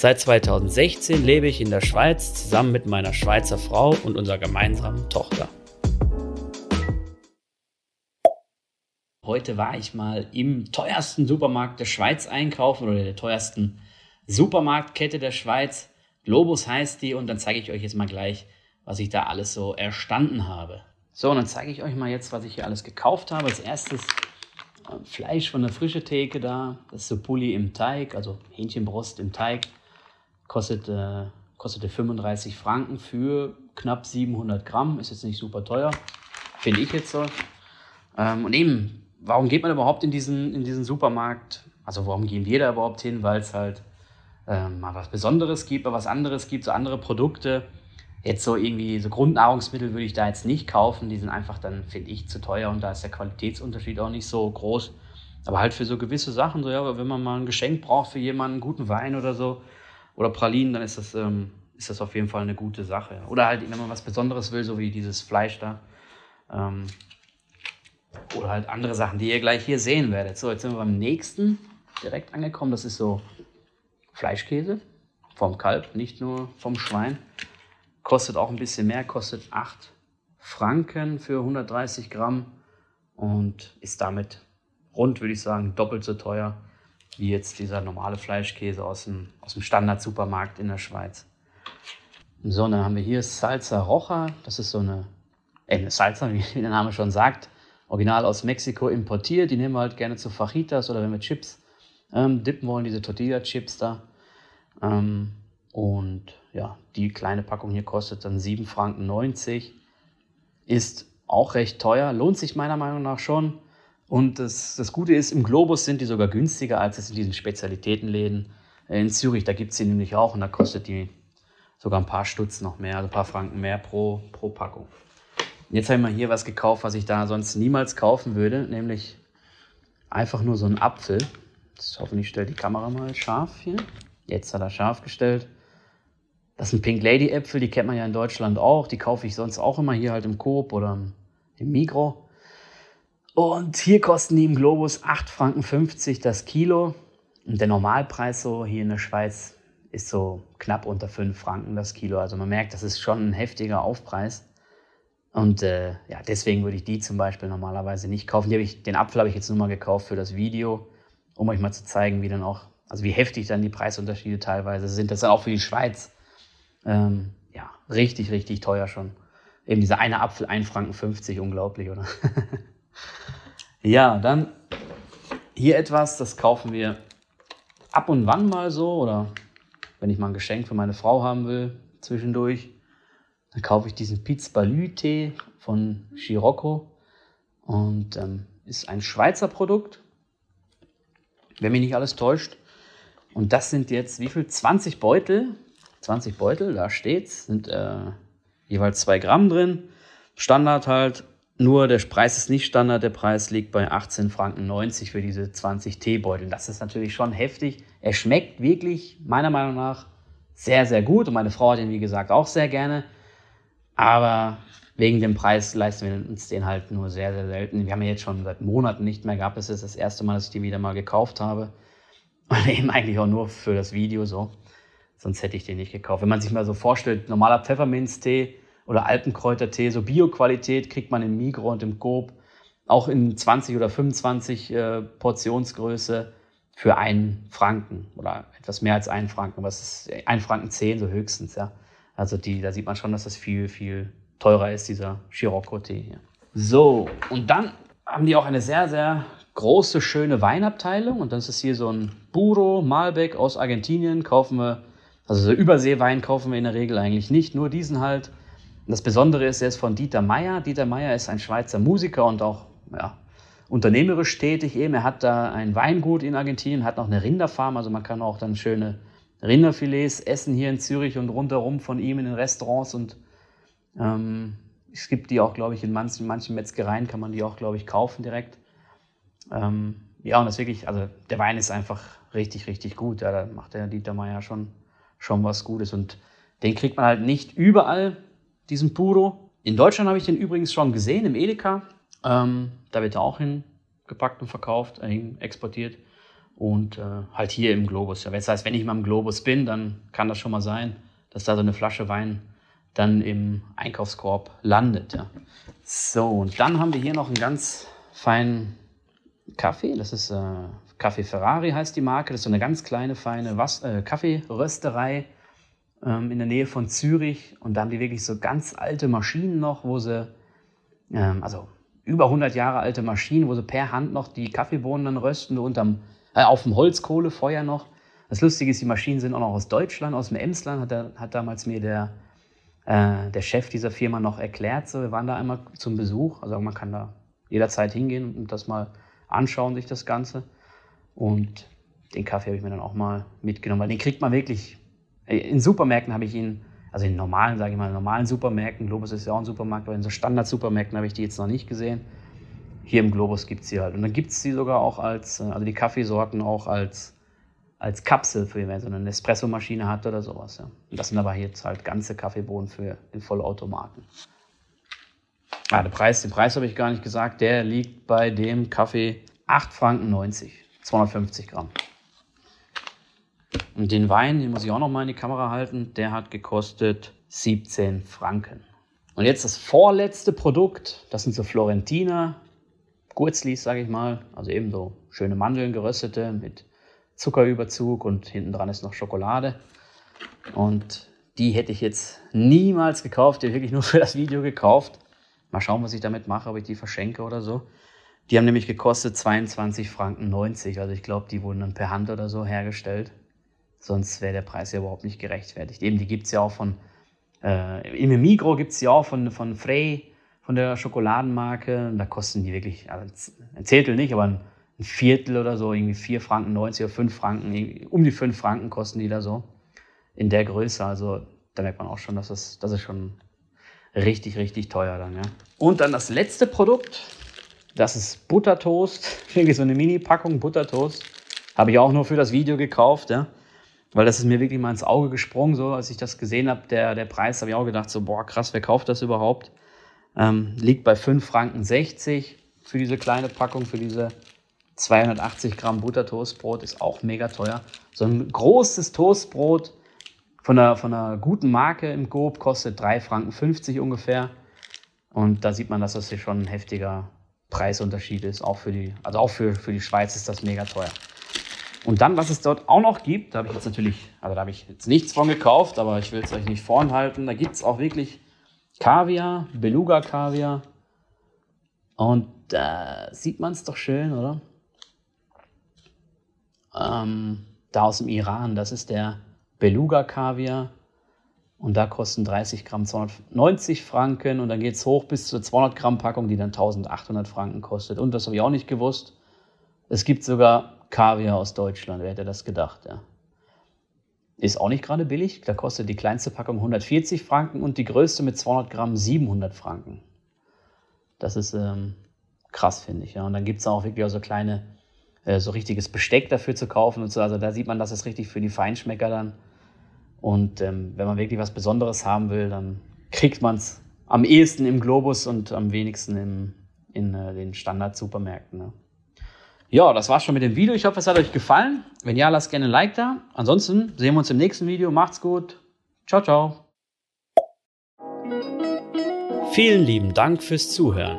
Seit 2016 lebe ich in der Schweiz zusammen mit meiner Schweizer Frau und unserer gemeinsamen Tochter. Heute war ich mal im teuersten Supermarkt der Schweiz einkaufen oder der teuersten Supermarktkette der Schweiz. Globus heißt die und dann zeige ich euch jetzt mal gleich, was ich da alles so erstanden habe. So, und dann zeige ich euch mal jetzt, was ich hier alles gekauft habe. Als erstes äh, Fleisch von der frischen Theke da. Das ist so Pulli im Teig, also Hähnchenbrust im Teig. Äh, kostete 35 Franken für knapp 700 Gramm. Ist jetzt nicht super teuer, finde ich jetzt so. Ähm, und eben, warum geht man überhaupt in diesen, in diesen Supermarkt? Also warum gehen wir da überhaupt hin? Weil es halt ähm, mal was Besonderes gibt, mal was anderes gibt, so andere Produkte Jetzt so irgendwie, so Grundnahrungsmittel würde ich da jetzt nicht kaufen. Die sind einfach dann, finde ich, zu teuer und da ist der Qualitätsunterschied auch nicht so groß. Aber halt für so gewisse Sachen, so ja, wenn man mal ein Geschenk braucht für jemanden, einen guten Wein oder so, oder Pralinen, dann ist das, ähm, ist das auf jeden Fall eine gute Sache. Oder halt, wenn man was Besonderes will, so wie dieses Fleisch da. Ähm, oder halt andere Sachen, die ihr gleich hier sehen werdet. So, jetzt sind wir beim nächsten direkt angekommen. Das ist so Fleischkäse vom Kalb, nicht nur vom Schwein. Kostet auch ein bisschen mehr, kostet 8 Franken für 130 Gramm und ist damit rund, würde ich sagen, doppelt so teuer wie jetzt dieser normale Fleischkäse aus dem, aus dem Standard-Supermarkt in der Schweiz. So, dann haben wir hier Salsa Roja. Das ist so eine, äh, eine Salsa, wie der Name schon sagt. Original aus Mexiko importiert. Die nehmen wir halt gerne zu Fajitas oder wenn wir Chips ähm, dippen wollen, diese Tortilla-Chips da. Ähm, und ja, die kleine Packung hier kostet dann 7,90 Franken. Ist auch recht teuer, lohnt sich meiner Meinung nach schon. Und das, das Gute ist, im Globus sind die sogar günstiger als es in diesen Spezialitätenläden in Zürich. Da gibt es sie nämlich auch und da kostet die sogar ein paar Stutz noch mehr, also ein paar Franken mehr pro, pro Packung. Jetzt habe ich mal hier was gekauft, was ich da sonst niemals kaufen würde, nämlich einfach nur so einen Apfel. Ich hoffe, ich stelle die Kamera mal scharf hier. Jetzt hat er scharf gestellt. Das sind Pink Lady Äpfel, die kennt man ja in Deutschland auch. Die kaufe ich sonst auch immer hier halt im Coop oder im Migro. Und hier kosten die im Globus 8,50 Franken das Kilo. Und der Normalpreis so hier in der Schweiz ist so knapp unter 5 Franken das Kilo. Also man merkt, das ist schon ein heftiger Aufpreis. Und äh, ja, deswegen würde ich die zum Beispiel normalerweise nicht kaufen. Ich, den Apfel habe ich jetzt nur mal gekauft für das Video, um euch mal zu zeigen, wie dann auch, also wie heftig dann die Preisunterschiede teilweise sind. Das ist auch für die Schweiz ähm, ja, richtig, richtig teuer schon. Eben dieser eine Apfel, 1,50 Franken, unglaublich, oder? ja, dann hier etwas, das kaufen wir ab und wann mal so, oder wenn ich mal ein Geschenk für meine Frau haben will, zwischendurch, dann kaufe ich diesen Pizbalü-Tee von Scirocco und ähm, ist ein Schweizer Produkt, wenn mich nicht alles täuscht. Und das sind jetzt wie viel? 20 Beutel 20 Beutel, da steht's, sind äh, jeweils 2 Gramm drin. Standard halt, nur der Preis ist nicht Standard, der Preis liegt bei 18,90 Franken für diese 20 Teebeutel. Das ist natürlich schon heftig. Er schmeckt wirklich, meiner Meinung nach, sehr, sehr gut. Und meine Frau hat ihn, wie gesagt, auch sehr gerne. Aber wegen dem Preis leisten wir uns den halt nur sehr, sehr selten. Wir haben ihn jetzt schon seit Monaten nicht mehr gehabt. Es ist das erste Mal, dass ich den wieder mal gekauft habe. Und eben eigentlich auch nur für das Video so. Sonst hätte ich den nicht gekauft. Wenn man sich mal so vorstellt, normaler Pfefferminztee oder Alpenkräutertee, so Bio-Qualität kriegt man im Migro und im Coop auch in 20 oder 25 äh, Portionsgröße für einen Franken oder etwas mehr als einen Franken. Was ist ein Franken zehn so höchstens, ja. Also die, da sieht man schon, dass das viel, viel teurer ist, dieser Scirocco-Tee hier. So, und dann haben die auch eine sehr, sehr große, schöne Weinabteilung. Und das ist hier so ein Buro Malbec aus Argentinien. Kaufen wir also so Überseewein kaufen wir in der Regel eigentlich nicht, nur diesen halt. Und das Besondere ist, er ist von Dieter Meier. Dieter Meier ist ein Schweizer Musiker und auch ja, unternehmerisch tätig eben. Er hat da ein Weingut in Argentinien, hat noch eine Rinderfarm, also man kann auch dann schöne Rinderfilets essen hier in Zürich und rundherum von ihm in den Restaurants und ähm, es gibt die auch, glaube ich, in manchen, manchen Metzgereien kann man die auch, glaube ich, kaufen direkt. Ähm, ja, und das wirklich, also der Wein ist einfach richtig, richtig gut. Ja, da macht der Dieter Meier schon, schon was Gutes. Und den kriegt man halt nicht überall, diesen Puro. In Deutschland habe ich den übrigens schon gesehen, im Edeka. Ähm, da wird er auch hingepackt und verkauft, äh, exportiert. Und äh, halt hier im Globus. Ja, das heißt, wenn ich mal im Globus bin, dann kann das schon mal sein, dass da so eine Flasche Wein dann im Einkaufskorb landet. Ja. So, und dann haben wir hier noch einen ganz feinen Kaffee. Das ist äh, Kaffee Ferrari heißt die Marke. Das ist so eine ganz kleine, feine Was äh, Kaffeerösterei ähm, in der Nähe von Zürich. Und da haben die wirklich so ganz alte Maschinen noch, wo sie, ähm, also über 100 Jahre alte Maschinen, wo sie per Hand noch die Kaffeebohnen dann rösten, unterm, äh, auf dem Holzkohlefeuer noch. Das Lustige ist, die Maschinen sind auch noch aus Deutschland, aus dem Emsland, hat, der, hat damals mir der äh, der Chef dieser Firma noch erklärt. So, wir waren da einmal zum Besuch. Also man kann da jederzeit hingehen und das mal anschauen, sich das Ganze. Und den Kaffee habe ich mir dann auch mal mitgenommen, weil den kriegt man wirklich. Äh, in Supermärkten habe ich ihn, also in normalen, sage ich mal, normalen Supermärkten, Globus ist ja auch ein Supermarkt, aber in so Standard-Supermärkten habe ich die jetzt noch nicht gesehen. Hier im Globus gibt es sie halt. Und dann gibt es sie sogar auch als, äh, also die Kaffeesorten auch als als Kapsel für wenn so eine Espresso-Maschine hat oder sowas. Ja. Und das sind aber jetzt halt ganze Kaffeebohnen für den Vollautomaten. Ah, der Preis, den Preis habe ich gar nicht gesagt. Der liegt bei dem Kaffee 8 Franken 90, 250 Gramm. Und den Wein, den muss ich auch noch mal in die Kamera halten, der hat gekostet 17 Franken. Und jetzt das vorletzte Produkt, das sind so Florentiner, Gurzlis, sage ich mal, also eben so schöne Mandeln geröstete mit Zuckerüberzug und hinten dran ist noch Schokolade. Und die hätte ich jetzt niemals gekauft, die wirklich nur für das Video gekauft. Mal schauen, was ich damit mache, ob ich die verschenke oder so. Die haben nämlich gekostet 22 Franken 90. Also ich glaube, die wurden dann per Hand oder so hergestellt. Sonst wäre der Preis ja überhaupt nicht gerechtfertigt. Eben, die gibt es ja auch von, äh, im Migro gibt es ja auch von, von Frey, von der Schokoladenmarke. Da kosten die wirklich, also ein Zehntel nicht, aber ein ein Viertel oder so, irgendwie 4 Franken 90 oder 5 Franken, um die 5 Franken kosten die da so. In der Größe. Also da merkt man auch schon, dass es, das ist schon richtig, richtig teuer dann, ja. Und dann das letzte Produkt, das ist Buttertoast. Irgendwie so eine Mini-Packung Buttertoast. Habe ich auch nur für das Video gekauft, ja. Weil das ist mir wirklich mal ins Auge gesprungen, so als ich das gesehen habe, der, der Preis, habe ich auch gedacht, so, boah, krass, wer kauft das überhaupt? Ähm, liegt bei 5 Franken 60 für diese kleine Packung, für diese 280 Gramm Buttertoastbrot ist auch mega teuer. So ein großes Toastbrot von einer, von einer guten Marke im Gob kostet 3,50 Franken ungefähr. Und da sieht man, dass das hier schon ein heftiger Preisunterschied ist. Auch für die, also auch für, für die Schweiz ist das mega teuer. Und dann, was es dort auch noch gibt, da habe ich jetzt natürlich, also da habe ich jetzt nichts von gekauft, aber ich will es euch nicht vorenthalten. Da gibt es auch wirklich Kaviar, Beluga-Kaviar. Und da sieht man es doch schön, oder? ähm, da aus dem Iran. Das ist der Beluga-Kaviar. Und da kosten 30 Gramm 290 Franken. Und dann geht es hoch bis zur 200 Gramm Packung, die dann 1800 Franken kostet. Und das habe ich auch nicht gewusst. Es gibt sogar Kaviar aus Deutschland. Wer hätte das gedacht? Ja. Ist auch nicht gerade billig. Da kostet die kleinste Packung 140 Franken und die größte mit 200 Gramm 700 Franken. Das ist ähm, krass, finde ich. Ja. Und dann gibt es auch wirklich auch so kleine äh, so richtiges Besteck dafür zu kaufen und so. Also da sieht man, das ist richtig für die Feinschmecker dann. Und ähm, wenn man wirklich was Besonderes haben will, dann kriegt man es am ehesten im Globus und am wenigsten im, in äh, den Standard-Supermärkten. Ne? Ja, das war's schon mit dem Video. Ich hoffe, es hat euch gefallen. Wenn ja, lasst gerne ein Like da. Ansonsten sehen wir uns im nächsten Video. Macht's gut. Ciao, ciao. Vielen lieben Dank fürs Zuhören.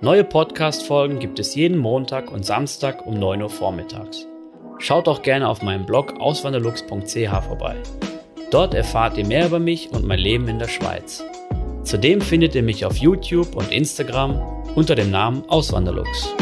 Neue Podcast-Folgen gibt es jeden Montag und Samstag um 9 Uhr vormittags. Schaut auch gerne auf meinem Blog auswanderlux.ch vorbei. Dort erfahrt ihr mehr über mich und mein Leben in der Schweiz. Zudem findet ihr mich auf YouTube und Instagram unter dem Namen Auswanderlux.